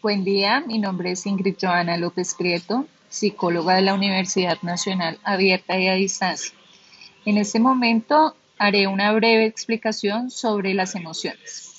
Buen día, mi nombre es Ingrid Joana López Prieto, psicóloga de la Universidad Nacional Abierta y a Distancia. En este momento haré una breve explicación sobre las emociones.